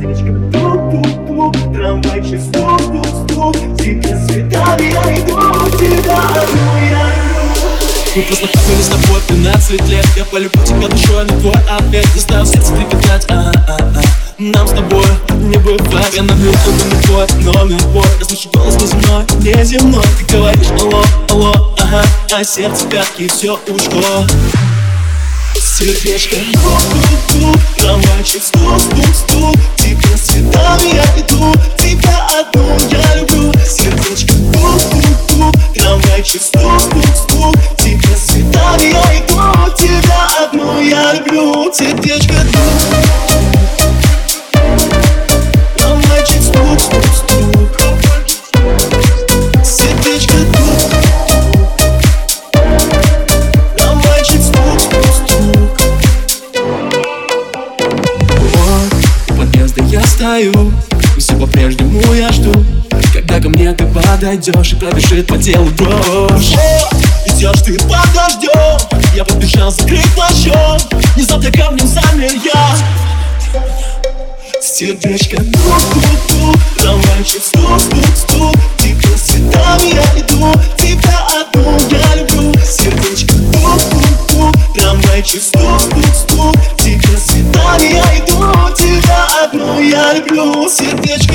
сердечком Тук-тук-тук, трамвайчик стук-тук-стук Тебе цветами я иду, тебя. Одну я мы познакомились с тобой 15 лет. Я полюбил тебя душой, а но твой ответ. Заставил сердце трепетать, а-а-а нам с тобой не бывает. Я набью клубы на твой номер твой Я слышу голос неземной, неземной Ты говоришь алло, алло, ага А сердце пятки, все ушло Сердечко. Тук-тук-тук, трамвайчик стук-стук-стук Трамвайчик, стук-стук-стук Тебе на свидание я иду. Тебя одну я люблю. Сердечко, тук Трамвайчик, стук-стук-стук Сердечко, тук Трамвайчик, стук-стук-стук Вот, у подъезда я стою. Все по-прежнему я жду когда ко мне ты подойдешь и пробежит по телу дрожь? Идешь ты под дождем Я подбежал закрыть плащом. Внезапно камнем замер я. Сердечко тук-тук-тук Романчик стук-стук-стук Теперь с я иду. Тебя одну я люблю. Сердечко тук-тук-тук Романчик стук-стук-стук Теперь с я иду. Тебя одну я люблю. Сердечко